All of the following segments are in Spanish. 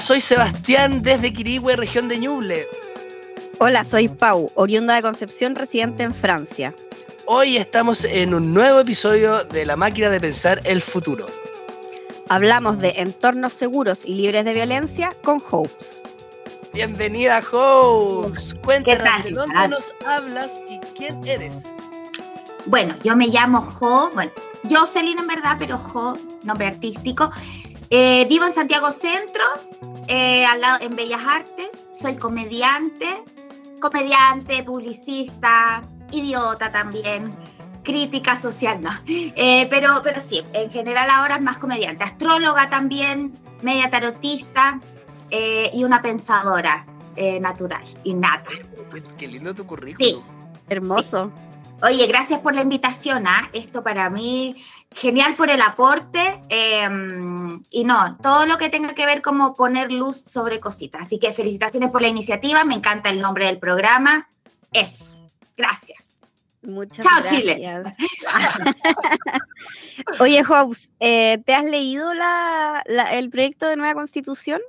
Hola, soy Sebastián desde Quirigüe, región de Ñuble. Hola, soy Pau, oriunda de Concepción, residente en Francia. Hoy estamos en un nuevo episodio de La máquina de pensar el futuro. Hablamos de entornos seguros y libres de violencia con Hopes. Bienvenida, Hopes. Cuéntanos de dónde nos hablas y quién eres. Bueno, yo me llamo Jo, bueno, Jocelyn en verdad, pero Jo, nombre artístico. Eh, vivo en Santiago Centro, eh, al lado, en Bellas Artes. Soy comediante, comediante, publicista, idiota también, crítica social, no. Eh, pero, pero sí, en general ahora es más comediante. Astróloga también, media tarotista y una pensadora natural, innata. Qué lindo tu currículum. Sí. Hermoso. Oye, gracias por la invitación. ¿ah? Esto para mí, genial por el aporte. Em, y no, todo lo que tenga que ver como poner luz sobre cositas. Así que felicitaciones por la iniciativa. Me encanta el nombre del programa. Eso. Gracias. Muchas Chao, Chile. Oye, Hobbs, eh, ¿te has leído el proyecto de nueva constitución?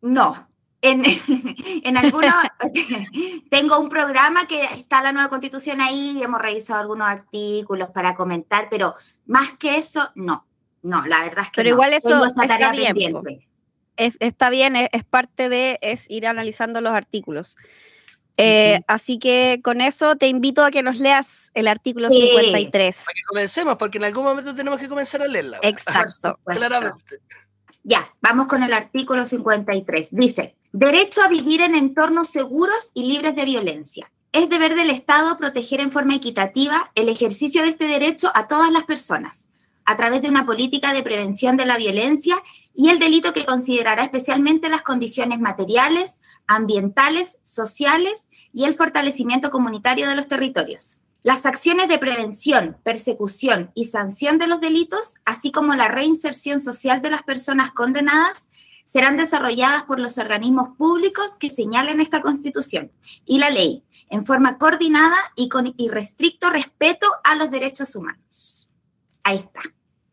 No, en, en algunos, tengo un programa que está la nueva constitución ahí y hemos revisado algunos artículos para comentar, pero más que eso, no. No, la verdad es que pero igual eso está bien, está bien, es, parte de es ir analizando los artículos. Eh, así que con eso te invito a que nos leas el artículo 53. Para que comencemos, porque en algún momento tenemos que comenzar a leerla. Exacto. Claramente. Ya, vamos con el artículo 53. Dice, derecho a vivir en entornos seguros y libres de violencia. Es deber del Estado proteger en forma equitativa el ejercicio de este derecho a todas las personas, a través de una política de prevención de la violencia y el delito que considerará especialmente las condiciones materiales, ambientales, sociales y el fortalecimiento comunitario de los territorios. Las acciones de prevención, persecución y sanción de los delitos, así como la reinserción social de las personas condenadas, serán desarrolladas por los organismos públicos que señalen esta Constitución y la ley, en forma coordinada y con irrestricto respeto a los derechos humanos. Ahí está.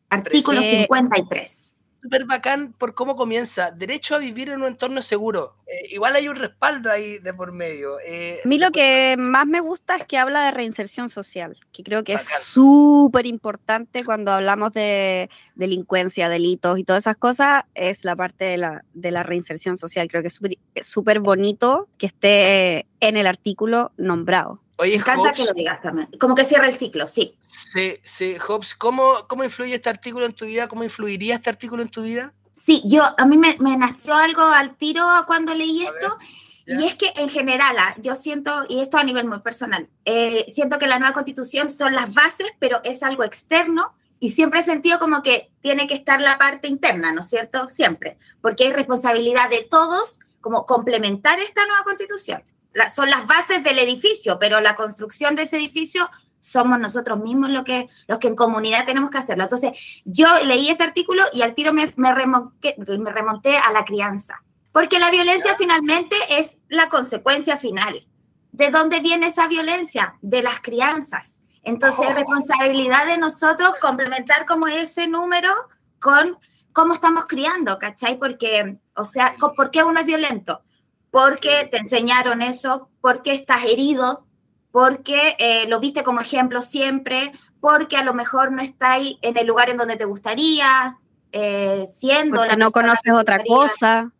Artículo 53 súper bacán por cómo comienza. Derecho a vivir en un entorno seguro. Eh, igual hay un respaldo ahí de por medio. Eh, a mí lo que más me gusta es que habla de reinserción social, que creo que es súper importante cuando hablamos de delincuencia, delitos y todas esas cosas, es la parte de la, de la reinserción social. Creo que es súper bonito que esté en el artículo nombrado. Me encanta que lo digas también. Como que cierra el ciclo, sí. Sí, sí. Hobbes, ¿cómo, ¿cómo influye este artículo en tu vida? ¿Cómo influiría este artículo en tu vida? Sí, yo, a mí me, nació algo al tiro cuando leí esto. y es que en general, ah, yo siento, y esto a nivel muy personal, eh, siento que la nueva constitución son las bases, pero es algo externo y siempre he sentido como que tiene que estar la parte interna, ¿no es cierto? Siempre, porque hay responsabilidad de todos como complementar esta nueva constitución son las bases del edificio, pero la construcción de ese edificio somos nosotros mismos lo que, los que en comunidad tenemos que hacerlo. Entonces, yo leí este artículo y al tiro me, me, remonté, me remonté a la crianza, porque la violencia finalmente es la consecuencia final. ¿De dónde viene esa violencia? De las crianzas. Entonces, es oh. responsabilidad de nosotros complementar como ese número con cómo estamos criando, ¿cachai? Porque, o sea, ¿por qué uno es violento? Porque te enseñaron eso, porque estás herido, porque eh, lo viste como ejemplo siempre, porque a lo mejor no estáis en el lugar en donde te gustaría, eh, siendo porque no conoces otra cosa.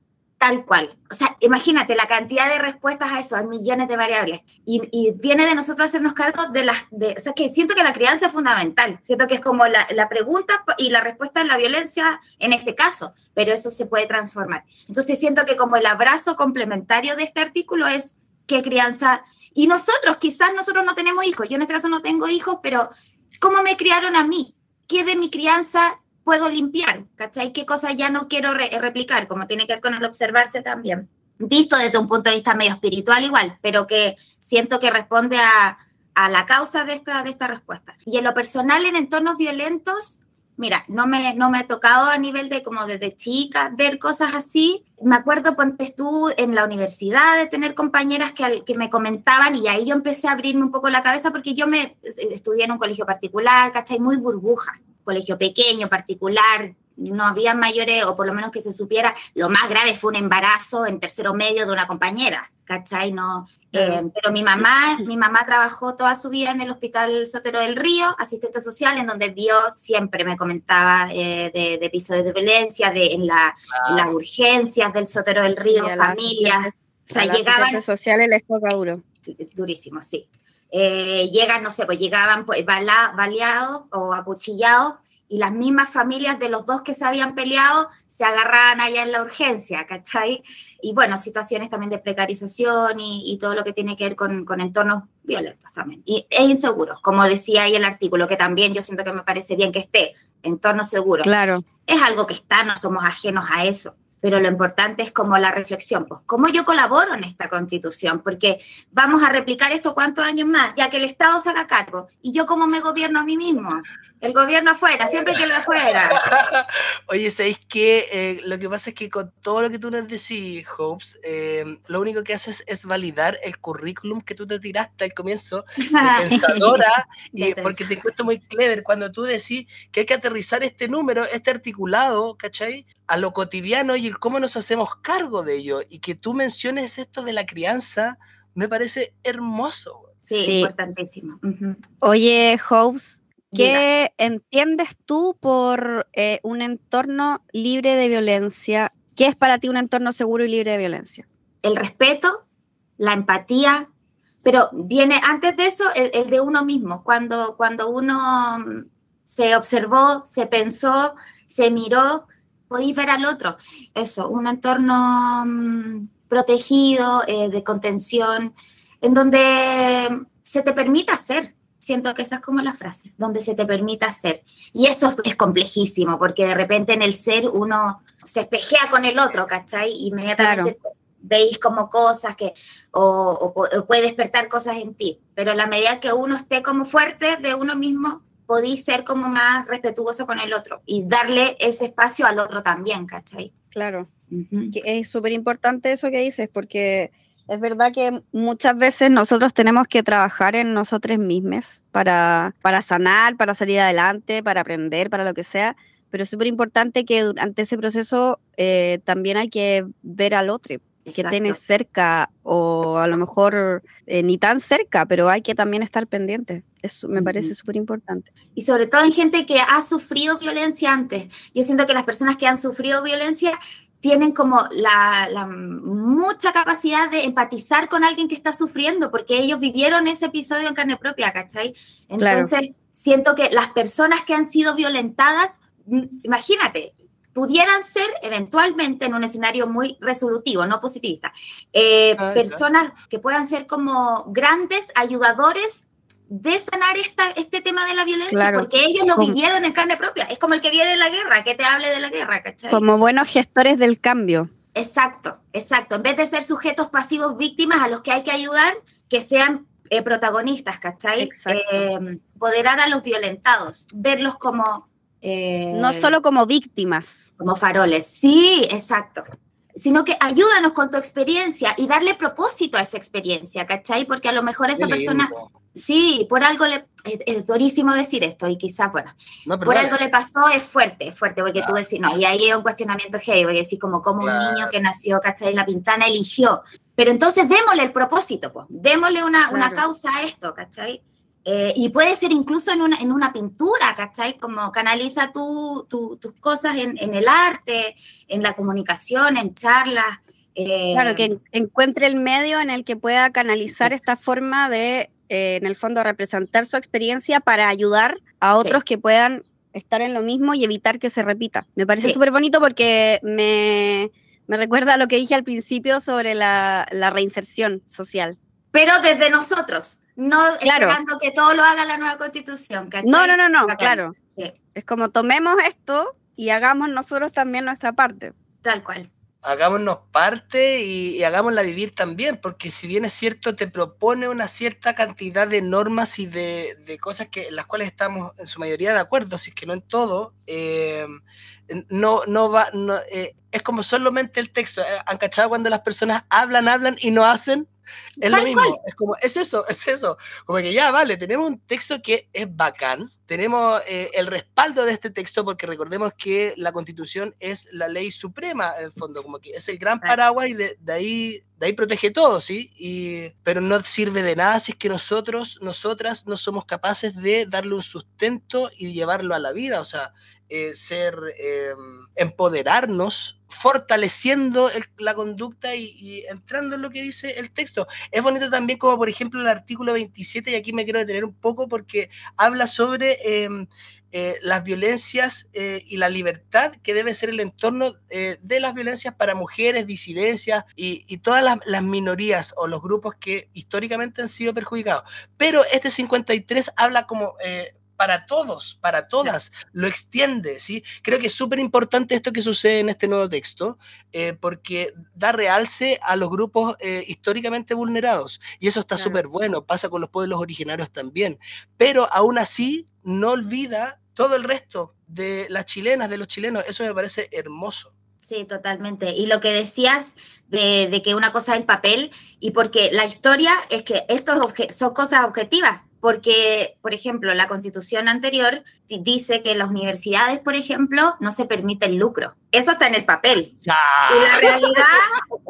Tal cual. O sea, imagínate la cantidad de respuestas a eso, a millones de variables. Y, viene de nosotros hacernos cargo de las... De, o sea, que siento que la crianza es fundamental. Siento que es como la, la pregunta y la respuesta en la violencia en este caso, pero eso se puede transformar. Entonces siento que como el abrazo complementario de este artículo es qué crianza... Y nosotros, quizás nosotros no tenemos hijos, yo en este caso no tengo hijos, pero ¿cómo me criaron a mí? ¿Qué de mi crianza puedo limpiar, ¿cachai? ¿Qué cosas ya no quiero replicar? Como tiene que ver con el observarse también. Visto desde un punto de vista medio espiritual igual, pero que siento que responde a, a la causa de esta, de esta respuesta. Y en lo personal, en entornos violentos, mira, no me, no me ha tocado a nivel de como desde chica ver cosas así. Me acuerdo, ponte tú en la universidad de tener compañeras que, que me comentaban y ahí yo empecé a abrirme un poco la cabeza porque yo me estudié en un colegio particular, ¿cachai? Muy burbuja colegio pequeño, particular, no había mayores, o por lo menos que se supiera, lo más grave fue un embarazo en tercero medio de una compañera, ¿cachai? No, eh, pero mi mamá, mi mamá trabajó toda su vida en el Hospital Sotero del Río, asistente social, en donde vio, siempre me comentaba eh, de, episodios de violencia, de, en, la, las urgencias del Sotero del Río, familias. O sea, llegaban... sociales les toca duro. Durísimo, sí. Eh, llegan, no sé, pues llegaban pues, baleados o acuchillados y las mismas familias de los dos que se habían peleado se agarraban allá en la urgencia, ¿cachai? Y bueno, situaciones también de precarización y, todo lo que tiene que ver con, con, entornos violentos también. Y, e inseguros, como decía ahí el artículo, que también yo siento que me parece bien que esté, entorno seguro. Claro. Es algo que está, no somos ajenos a eso pero lo importante es como la reflexión, pues cómo yo colaboro en esta constitución, porque vamos a replicar esto cuántos años más, ya que el Estado se haga cargo, y yo cómo me gobierno a mí mismo, el gobierno afuera, siempre que lo afuera. Oye, ¿sabéis qué? Eh, lo que pasa es que con todo lo que tú nos decís, Hopes, eh, lo único que haces es validar el currículum que tú te tiraste al comienzo, pensadora, y, porque te encuentro muy clever cuando tú decís que hay que aterrizar este número, este articulado, ¿cachai? A lo cotidiano y el cómo nos hacemos cargo de ello. Y que tú menciones esto de la crianza, me parece hermoso. Sí, importantísimo. Oye, Hopes, ¿Qué entiendes tú por eh, un entorno libre de violencia? ¿Qué es para ti un entorno seguro y libre de violencia? El respeto, la empatía, pero viene antes de eso el, de uno mismo, cuando, cuando uno mm, se observó, se pensó, se miró, podéis ver al otro. Eso, un entorno mm, protegido, eh, de contención, en donde se te permita ser, siento que esa es como la frase, donde se te permita ser. Y eso es, complejísimo, porque de repente en el ser uno se espejea con el otro, ¿cachai? Inmediatamente veis como cosas que, o, puede despertar cosas en ti. Pero a la medida que uno esté como fuerte de uno mismo, podéis ser como más respetuoso con el otro y darle ese espacio al otro también, ¿cachai? Claro. Es súper importante eso que dices, porque es verdad que muchas veces nosotros tenemos que trabajar en nosotros mismos para, para sanar, para salir adelante, para aprender, para lo que sea, pero es súper importante que durante ese proceso eh, también hay que ver al otro, que tienes cerca o a lo mejor eh, ni tan cerca, pero hay que también estar pendiente. Eso me parece súper importante. Y sobre todo en gente que ha sufrido violencia antes. Yo siento que las personas que han sufrido violencia tienen como la, mucha capacidad de empatizar con alguien que está sufriendo, porque ellos vivieron ese episodio en carne propia, ¿cachai? Entonces, siento que las personas que han sido violentadas, mm, imagínate, pudieran ser eventualmente en un escenario muy resolutivo, no positivista, eh, ah, personas que puedan ser como grandes ayudadores de sanar esta, este tema de la violencia, porque ellos lo vivieron en carne propia. Es como el que viene en la guerra, que te hable de la guerra, ¿cachai? Como buenos gestores del cambio. Exacto, exacto. En vez de ser sujetos pasivos víctimas a los que hay que ayudar, que sean eh, protagonistas, ¿cachai? Eh, empoderar a los violentados, verlos como... Eh, no solo como víctimas. Como faroles. Sí, exacto sino que ayúdanos con tu experiencia y darle propósito a esa experiencia, ¿cachai? Porque a lo mejor esa persona, sí, por algo le, es, durísimo decir esto y quizás, bueno, por algo le pasó, es fuerte, es fuerte, porque tú decís, no, y ahí hay un cuestionamiento heavy, a decir como, como un niño que nació, ¿cachai? La pintana eligió, pero entonces démosle el propósito, pues, démosle una, una causa a esto, ¿cachai? Eh, y puede ser incluso en una, en una pintura, ¿cachai? Como canaliza tus cosas en, en, el arte, en la comunicación, en charlas. Eh, claro, que encuentre el medio en el que pueda canalizar esta forma de, eh, en el fondo, representar su experiencia para ayudar a otros que puedan estar en lo mismo y evitar que se repita. Me parece súper bonito porque me, me, recuerda a lo que dije al principio sobre la, la reinserción social. Pero desde nosotros no esperando que todo lo haga la nueva constitución. No, no, no, no, claro. Es como tomemos esto y hagamos nosotros también nuestra parte. Tal cual. Hagámonos parte y, hagámosla vivir también, porque si bien es cierto, te propone una cierta cantidad de normas y de, cosas que, en las cuales estamos en su mayoría de acuerdo, si es que no en todo, eh, no, no va, no, eh, es como solamente el texto. ¿Han cachado cuando las personas hablan, hablan y no hacen? Es lo mismo, es como, es eso, es eso. Como que ya, vale, tenemos un texto que es bacán, tenemos eh, el respaldo de este texto porque recordemos que la constitución es la ley suprema, en el fondo, como que es el gran paraguas y de, ahí, de ahí protege todo, ¿sí? Y, pero no sirve de nada si es que nosotros, nosotras no somos capaces de darle un sustento y llevarlo a la vida, o sea, eh, ser, em, empoderarnos fortaleciendo la conducta y, entrando en lo que dice el texto. Es bonito también como por ejemplo el artículo 27, y aquí me quiero detener un poco porque habla sobre em, eh, las violencias eh, y la libertad que debe ser el entorno de las violencias para mujeres, disidencias y, todas las, minorías o los grupos que históricamente han sido perjudicados. Pero este 53 habla como para todos, para todas, lo extiende, ¿sí? Creo que es súper importante esto que sucede en este nuevo texto, eh, porque da realce a los grupos eh, históricamente vulnerados, y eso está súper bueno, pasa con los pueblos originarios también, pero aún así no olvida todo el resto de las chilenas, de los chilenos, eso me parece hermoso. Sí, totalmente. Y lo que decías de, de, que una cosa es el papel, y porque la historia es que esto son cosas objetivas, porque, por ejemplo, la constitución anterior dice que en las universidades, por ejemplo, no se permite el lucro. Eso está en el papel. Y la realidad,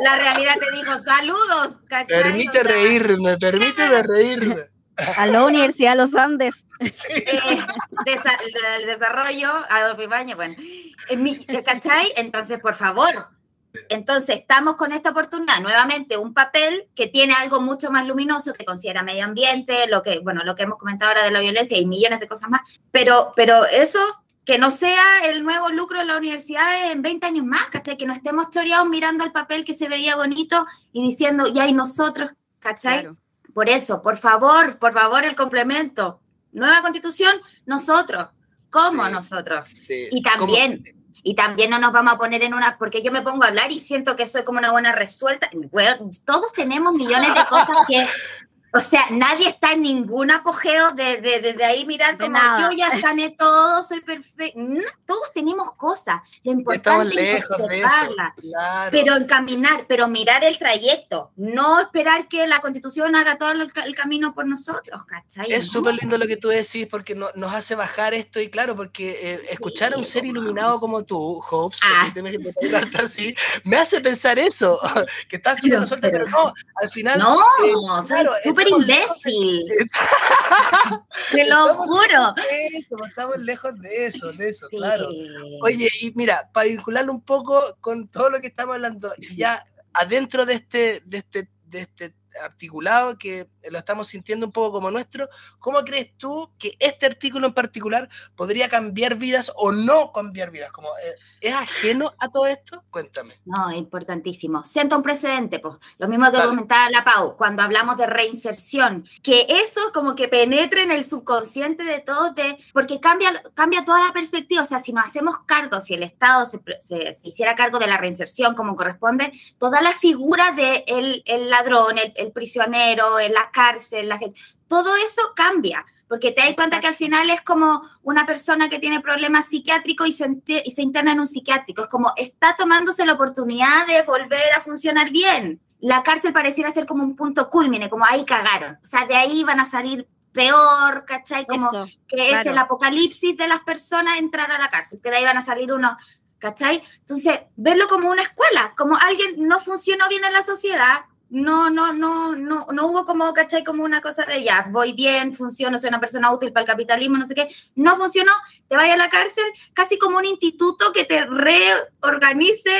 la realidad te digo, saludos. Permite reírme, permíteme reírme. A la Universidad de los Andes. Eh, el desarrollo, Adolfo Ibañez, bueno. ¿Cachai? Entonces, por favor, entonces, estamos con esta oportunidad, nuevamente, un papel que tiene algo mucho más luminoso, que considera medio ambiente, lo que, bueno, lo que hemos comentado ahora de la violencia y millones de cosas más, pero, pero eso, que no sea el nuevo lucro de la universidad en 20 años más, ¿cachai? Que no estemos choreados mirando el papel que se veía bonito y diciendo, ya hay nosotros, ¿cachai? Por eso, por favor, por favor, el complemento. Nueva constitución, nosotros. ¿Cómo nosotros? y también... Y también no nos vamos a poner en una, porque yo me pongo a hablar y siento que soy como una buena resuelta. Todos tenemos millones de cosas que o sea, nadie está en ningún apogeo desde de, de, ahí mirar como yo ya sané todo, soy perfecto. todos tenemos cosas. Lo importante es observarla, pero encaminar, pero mirar el trayecto, no esperar que la constitución haga todo el, camino por nosotros, ¿cachai? Es súper lindo lo que tú decís porque nos hace bajar esto y claro, porque eh, escuchar a un ser iluminado como tú, Hopes, ah. así, me hace pensar eso, que estás súper resuelta, pero, no, al final... No, eh, claro, imbécil. Te lo juro. estamos lejos de eso, de eso, claro. Oye, y mira, para vincularlo un poco con todo lo que estamos hablando, ya adentro de este, de este, de este articulado que lo estamos sintiendo un poco como nuestro, ¿cómo crees tú que este artículo en particular podría cambiar vidas o no cambiar vidas? Como, eh, ¿Es ajeno a todo esto? Cuéntame. No, importantísimo. Sienta un precedente, pues. Lo mismo que comentaba la Pau, cuando hablamos de reinserción, que eso como que penetre en el subconsciente de todos, de, porque cambia, cambia toda la perspectiva. O sea, si nos hacemos cargo, si el Estado se, hiciera cargo de la reinserción como corresponde, toda la figura del de el ladrón, el, el prisionero, en la cárcel, la gente, todo eso cambia, porque te das cuenta que al final es como una persona que tiene problemas psiquiátricos y se, y se interna en un psiquiátrico, es como está tomándose la oportunidad de volver a funcionar bien. La cárcel pareciera ser como un punto culmine, como ahí cagaron, o sea, de ahí van a salir peor, ¿cachai? Como que es el apocalipsis de las personas entrar a la cárcel, que de ahí van a salir unos, ¿cachai? Entonces, verlo como una escuela, como alguien no funcionó bien en la sociedad, no, no, no, no, no hubo como, ¿cachai? Como una cosa de ya, voy bien, funciono, soy una persona útil para el capitalismo, no sé qué. No funcionó, te vayas a la cárcel, casi como un instituto que te reorganice,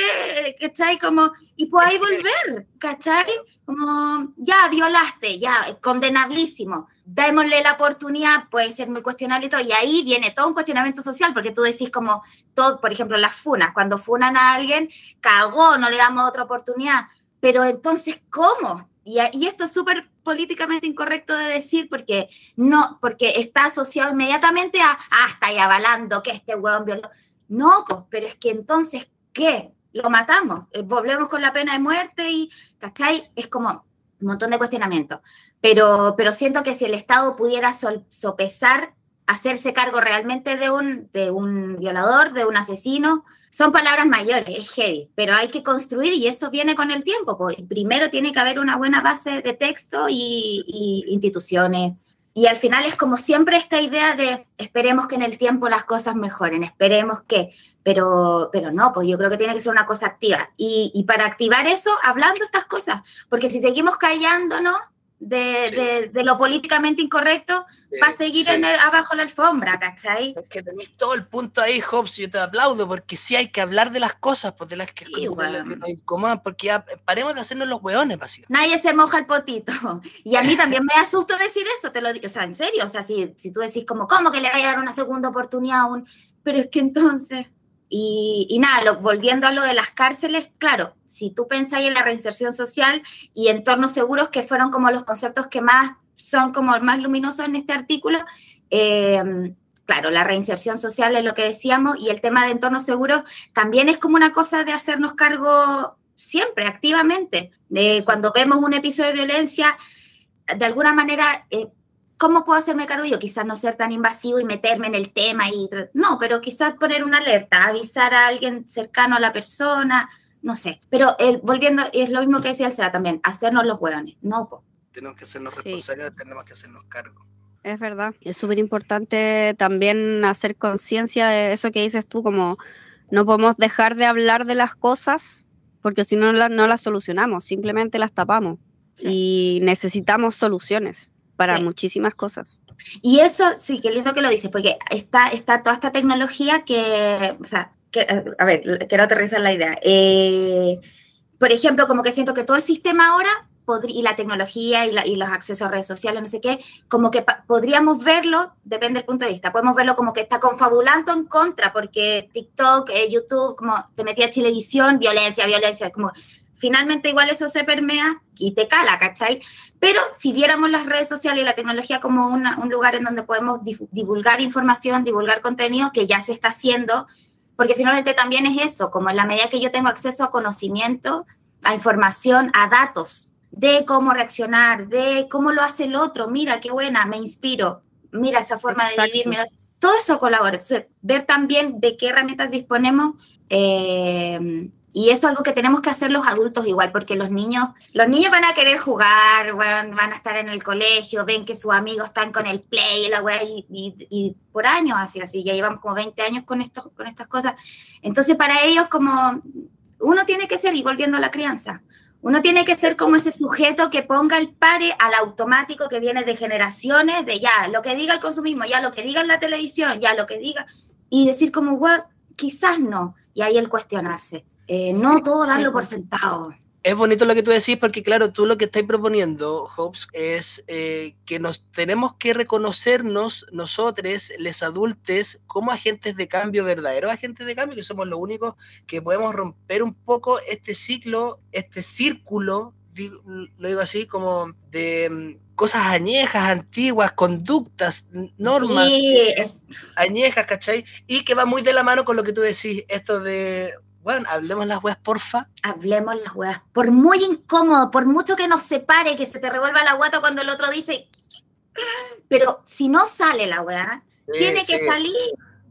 ¿cachai? Como, y ahí volver, ¿cachai? Como, ya, violaste, ya, condenablísimo. Démosle la oportunidad, puede ser muy cuestionable y todo. Y ahí viene todo un cuestionamiento social, porque tú decís como, todo, por ejemplo, las funas, cuando funan a alguien, cagó, no le damos otra oportunidad pero entonces, ¿cómo? Y, esto es súper políticamente incorrecto de decir porque no, porque está asociado inmediatamente a, ah, está ahí avalando que este hueón violó. No, pues, pero es que entonces, ¿qué? Lo matamos, eh, volvemos con la pena de muerte y, ¿cachai? Es como un montón de cuestionamientos. Pero, pero siento que si el Estado pudiera sopesar, hacerse cargo realmente de un, de un violador, de un asesino, son palabras mayores, es heavy, pero hay que construir y eso viene con el tiempo. Pues. Primero tiene que haber una buena base de texto y, instituciones. Y al final es como siempre esta idea de esperemos que en el tiempo las cosas mejoren, esperemos que, pero, pero no, pues yo creo que tiene que ser una cosa activa. Y, y para activar eso, hablando estas cosas, porque si seguimos callándonos, de, de, lo políticamente incorrecto va a seguir en el, abajo la alfombra, ¿cachai? Es que tenéis todo el punto ahí, Hobbes, yo te aplaudo, porque sí hay que hablar de las cosas, pues de las que, nos incomodan, porque ya paremos de hacernos los hueones, básicamente. Nadie se moja el potito. Y a mí también me asusto decir eso, te lo digo, o sea, en serio, o sea, si, si tú decís como, ¿cómo que le vaya a dar una segunda oportunidad a un... Pero es que entonces... Y, nada, volviendo a lo de las cárceles, claro, si tú pensáis en la reinserción social y entornos seguros, que fueron como los conceptos que más son como más luminosos en este artículo, em, claro, la reinserción social es lo que decíamos y el tema de entornos seguros también es como una cosa de hacernos cargo siempre, activamente. Cuando vemos un episodio de violencia, de alguna manera... Eh, ¿cómo puedo hacerme cargo yo? Quizás no ser tan invasivo y meterme en el tema y no, pero quizás poner una alerta, avisar a alguien cercano a la persona, no sé. Pero el, volviendo, es lo mismo que decía el SEA también, hacernos los hueones, no. Tenemos que hacernos responsables, tenemos que hacernos cargo. Es verdad. Es súper importante también hacer conciencia de eso que dices tú, como no podemos dejar de hablar de las cosas porque si no, no las solucionamos, simplemente las tapamos. Y necesitamos soluciones para muchísimas cosas. Y eso, sí, qué lindo que lo dices, porque está, está toda esta tecnología que, o sea, que, a ver, quiero aterrizar la idea. Eh, por ejemplo, como que siento que todo el sistema ahora y la tecnología y, y, los accesos a redes sociales, no sé qué, como que podríamos verlo, depende del punto de vista, podemos verlo como que está confabulando en contra, porque TikTok, eh, YouTube, como te metía televisión, violencia, violencia, como finalmente igual eso se permea y te cala, ¿cachai? Pero si viéramos las redes sociales y la tecnología como un lugar en donde podemos divulgar información, divulgar contenido, que ya se está haciendo, porque finalmente también es eso, como en la medida que yo tengo acceso a conocimiento, a información, a datos de cómo reaccionar, de cómo lo hace el otro, mira qué buena, me inspiro, mira esa forma de vivir, mira, todo eso colabora. ver también de qué herramientas disponemos. Eh, y eso es algo que tenemos que hacer los adultos igual, porque los niños, los niños van a querer jugar, van a estar en el colegio, ven que sus amigos están con el play, la wea, y, y, por años así, así, ya llevamos como 20 años con, esto, con estas cosas. Entonces para ellos como uno tiene que ser, y volviendo a la crianza, uno tiene que ser como ese sujeto que ponga el pare al automático que viene de generaciones, de ya, lo que diga el consumismo, ya lo que diga en la televisión, ya lo que diga, y decir como, well, quizás no, y ahí el cuestionarse. Eh, no todo darlo por sentado. Es bonito lo que tú decís porque, claro, tú lo que estás proponiendo, Hobbes, es eh, que nos tenemos que reconocernos nosotros, les adultos, como agentes de cambio, verdaderos agentes de cambio, que somos los únicos que podemos romper un poco este ciclo, este círculo, lo digo así, como de mm, cosas añejas, antiguas, conductas, normas eh, añejas, ¿cachai? Y que va muy de la mano con lo que tú decís, esto de bueno, hablemos las weas, porfa. Hablemos las weas. Por muy incómodo, por mucho que nos separe, que se te revuelva la guata cuando el otro dice. Pero si no sale la wea, tiene que salir.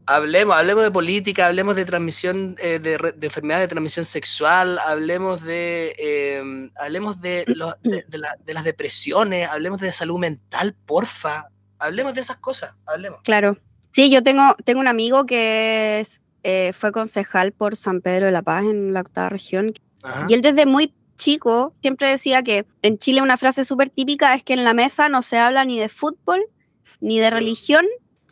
Hablemos, hablemos de política, hablemos de transmisión, eh, de, de, enfermedad de transmisión sexual, hablemos de, em, hablemos de, de, las depresiones, hablemos de salud mental, porfa. Hablemos de esas cosas, hablemos. Claro. Sí, yo tengo, tengo un amigo que es eh, fue concejal por San Pedro de la Paz en la octava región. Y él desde muy chico siempre decía que en Chile una frase súper típica es que en la mesa no se habla ni de fútbol, ni de religión,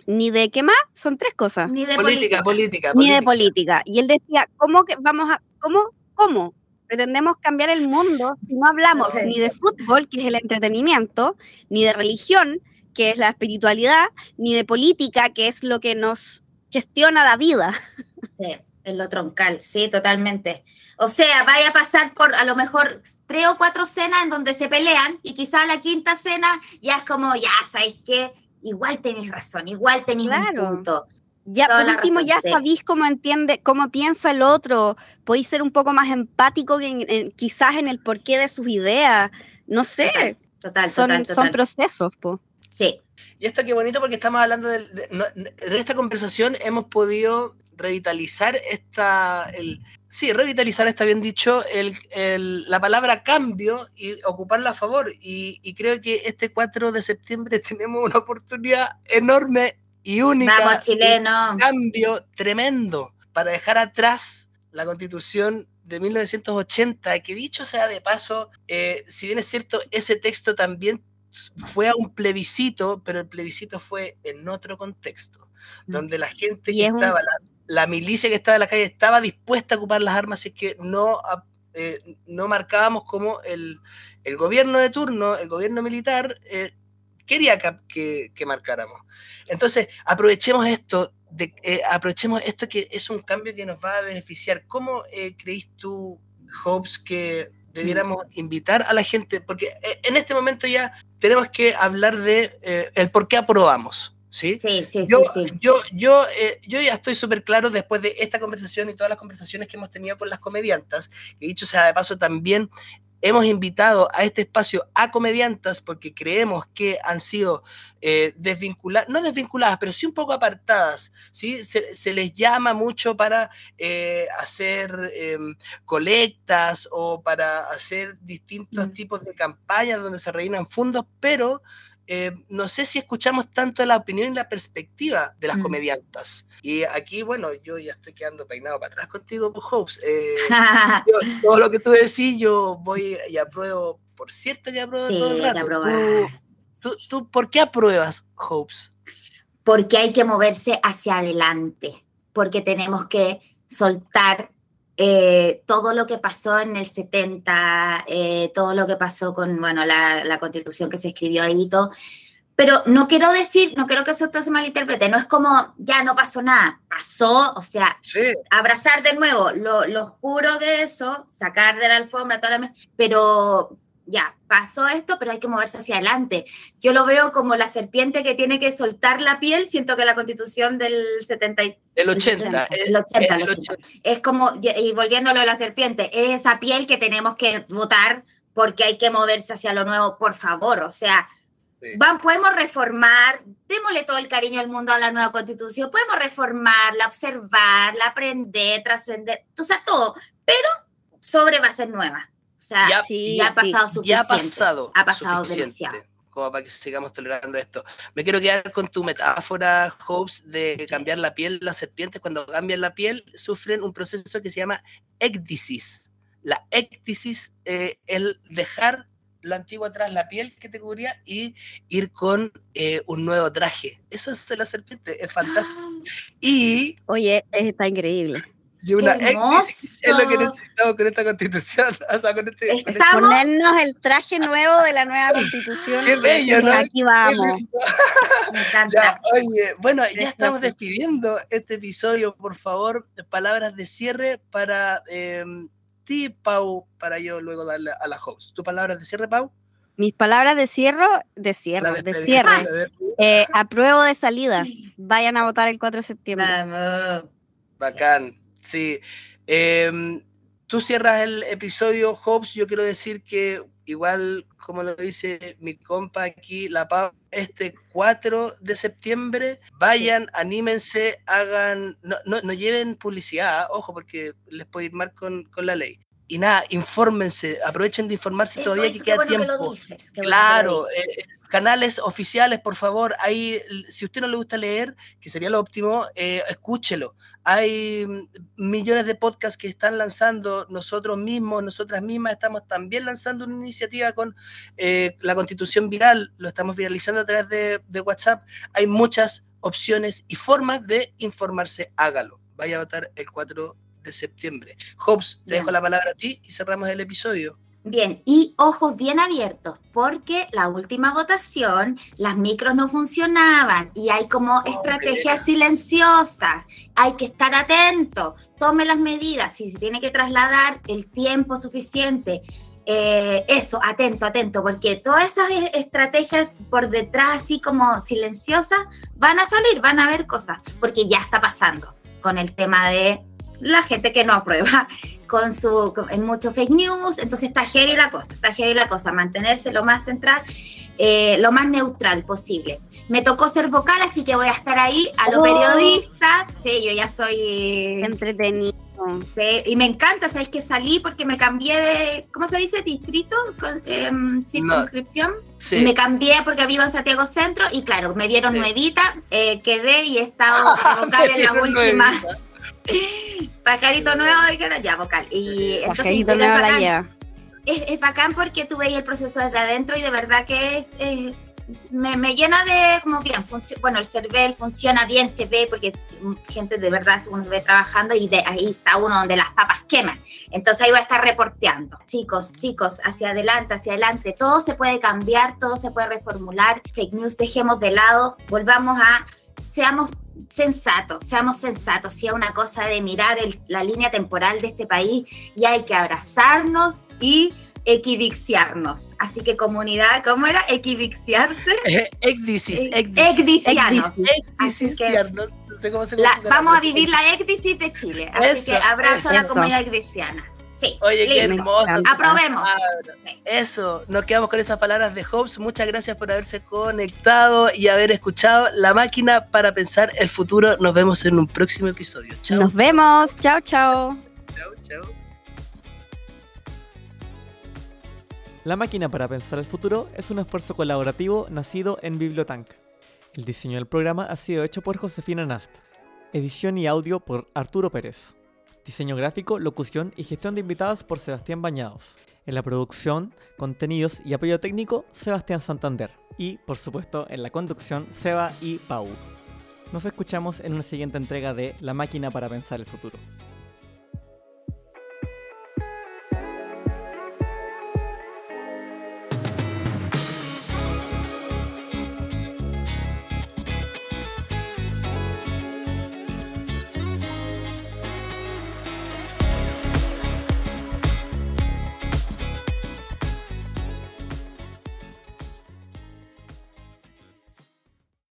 ni de qué más, son tres cosas. Ni de política, política, Ni de política. Y él decía, ¿cómo que vamos a, cómo, cómo pretendemos cambiar el mundo si no hablamos ni de fútbol, que es el entretenimiento, ni de religión, que es la espiritualidad, ni de política, que es lo que nos gestiona la vida. Sí, en lo troncal, sí, totalmente. O sea, vaya a pasar por a lo mejor tres o cuatro cenas en donde se pelean y quizá la quinta cena ya es como, ya, ¿sabéis qué? Igual tenéis razón, igual tenéis un punto. Ya, por último, ya sabéis cómo entiende, cómo piensa el otro, podéis ser un poco más empático quizás en el porqué de sus ideas, no sé. Total, son, son procesos, po. Sí, y esto qué bonito porque estamos hablando de, en esta conversación hemos podido revitalizar esta, el, sí, revitalizar está bien dicho, el, la palabra cambio y ocuparla a favor. Y, creo que este 4 de septiembre tenemos una oportunidad enorme y única. Vamos, chileno. Un cambio tremendo para dejar atrás la constitución de 1980, que dicho sea de paso, eh, si bien es cierto, ese texto también fue a un plebiscito, pero el plebiscito fue en otro contexto, mm. donde la gente que estaba, la, milicia que estaba en la calle estaba dispuesta a ocupar las armas, y es que no, eh, no marcábamos como el, el, gobierno de turno, el gobierno militar, eh, quería que, que, marcáramos. Entonces, aprovechemos esto, de, eh, aprovechemos esto que es un cambio que nos va a beneficiar. ¿Cómo crees tú, Hobbes, que debiéramos invitar a la gente? Porque en este momento ya tenemos que hablar de eh, el por qué aprobamos. ¿Sí? Sí, sí, yo, sí, Yo, yo, eh, yo ya estoy súper claro después de esta conversación y todas las conversaciones que hemos tenido con las comediantas, y dicho sea de paso también hemos invitado a este espacio a comediantas porque creemos que han sido eh, desvinculadas, no desvinculadas, pero sí un poco apartadas, ¿sí? Se, les llama mucho para eh, hacer em, colectas o para hacer distintos mm. tipos de campañas donde se rellenan fondos, pero eh, no sé si escuchamos tanto la opinión y la perspectiva de las mm. comediantas. Y aquí, bueno, yo ya estoy quedando peinado para atrás contigo, Hopes. Eh, todo lo que tú decís, yo voy y apruebo, por cierto que apruebo todo el rato. ¿Tú, tú, por qué apruebas, Hopes? Porque hay que moverse hacia adelante, porque tenemos que soltar eh, todo lo que pasó en el 70, eh, todo lo que pasó con, bueno, la, constitución que se escribió ahí y todo. Pero no quiero decir, no quiero que eso se malinterprete, no es como ya no pasó nada, pasó, o sea, abrazar de nuevo lo, lo, oscuro de eso, sacar de la alfombra, toda la, pero ya, pasó esto, pero hay que moverse hacia adelante. Yo lo veo como la serpiente que tiene que soltar la piel, siento que la constitución del 70... El 80. El 80, el 80. Es como, y volviéndolo a la serpiente, es esa piel que tenemos que votar porque hay que moverse hacia lo nuevo, por favor, o sea... Van, podemos reformar, démosle todo el cariño al mundo a la nueva constitución, podemos reformarla, observarla, aprender, trascender, o sea, todo, pero sobre va a ser nueva ya, sí, ha pasado suficiente. Ya ha pasado. Ha pasado demasiado. Como para que sigamos tolerando esto. Me quiero quedar con tu metáfora, Hobbes, de cambiar la piel. Las serpientes, cuando cambian la piel, sufren un proceso que se llama ecdisis. La ecdisis es el dejar lo antiguo atrás, la piel que te cubría, y ir con eh, un nuevo traje. Eso es la serpiente, es fantástico. Y. Oye, está increíble. Y una es, lo que necesitamos con esta constitución. O sea, con este, este Ponernos el traje nuevo de la nueva constitución. Qué bello, ¿no? Aquí vamos. Me encanta. oye, bueno, ya estamos despidiendo este episodio. Por favor, palabras de cierre para eh, ti, Pau, para yo luego darle a la host. ¿Tu palabras de cierre, Pau? Mis palabras de cierre, de cierre, de cierre. Eh, apruebo de salida. Vayan a votar el 4 de septiembre. Vamos. Bacán. Sí. Em, tú cierras el episodio, Hobbs. Yo quiero decir que, igual como lo dice mi compa aquí, la este 4 de septiembre, vayan, anímense, hagan, no, no, no lleven publicidad, ojo, porque les puede ir mal con, con la ley y nada, infórmense, aprovechen de informarse todavía que queda tiempo. claro, eh, canales oficiales, por favor, ahí, si a usted no le gusta leer, que sería lo óptimo, eh, escúchelo. Hay mm, millones de podcasts que están lanzando, nosotros mismos, nosotras mismas estamos también lanzando una iniciativa con eh, la constitución viral, lo estamos viralizando a través de, de WhatsApp. Hay muchas opciones y formas de informarse, hágalo. Vaya a votar el 4 de septiembre. Hobbs, te dejo la palabra a ti y cerramos el episodio. Bien, y ojos bien abiertos, porque la última votación, las micros no funcionaban y hay como estrategias silenciosas. Hay que estar atento, tome las medidas, si se tiene que trasladar el tiempo suficiente. Eh, eso, atento, atento, porque todas esas estrategias por detrás, así como silenciosas, van a salir, van a haber cosas, porque ya está pasando con el tema de la gente que no aprueba, con su, en mucho fake news, entonces está heavy la cosa, está heavy la cosa, mantenerse lo más central, eh, lo más neutral posible. Me tocó ser vocal, así que voy a estar ahí a lo oh. periodista, sí, yo ya soy... Entretenido. Sí, y me encanta, ¿sabes que salí porque me cambié de, ¿cómo se dice? Distrito, eh, circunscripción. Sí. Y me cambié porque vivo en Santiago Centro y claro, me dieron nuevita, eh, quedé y he estado vocal en la última. Pajarito nuevo, dijeron, ya, vocal. Y entonces, Pajarito nuevo la lleva. Es, es, bacán porque tú veis el proceso desde adentro y de verdad que es, me, llena de como bien, bueno, el CERVEL funciona bien, se ve porque gente de verdad uno se ve trabajando y de ahí está uno donde las papas queman. Entonces ahí voy a estar reporteando. Chicos, chicos, hacia adelante, hacia adelante, todo se puede cambiar, todo se puede reformular. Fake news dejemos de lado, volvamos a, seamos sensatos, seamos sensatos, si es una cosa de mirar la línea temporal de este país y hay que abrazarnos y equidixiarnos. Así que comunidad, ¿cómo era? Equidixiarse. Ecdisis, ecdisianos. vamos a vivir la ecdisis de Chile. Así que abrazo a la comunidad ecdisiana. Sí, Oye, qué hermoso. Aprobemos. Eso, nos quedamos con esas palabras de Hobbes. Muchas gracias por haberse conectado y haber escuchado La Máquina para Pensar el Futuro. Nos vemos en un próximo episodio. Chao. Nos vemos. Chao, chao. Chao, chao. La máquina para pensar el futuro es un esfuerzo colaborativo nacido en Bibliotank. El diseño del programa ha sido hecho por Josefina Nast. Edición y audio por Arturo Pérez. Diseño gráfico, locución y gestión de invitados por Sebastián Bañados. En la producción, contenidos y apoyo técnico, Sebastián Santander. Y, por supuesto, en la conducción, Seba y Pau. Nos escuchamos en una siguiente entrega de La máquina para pensar el futuro.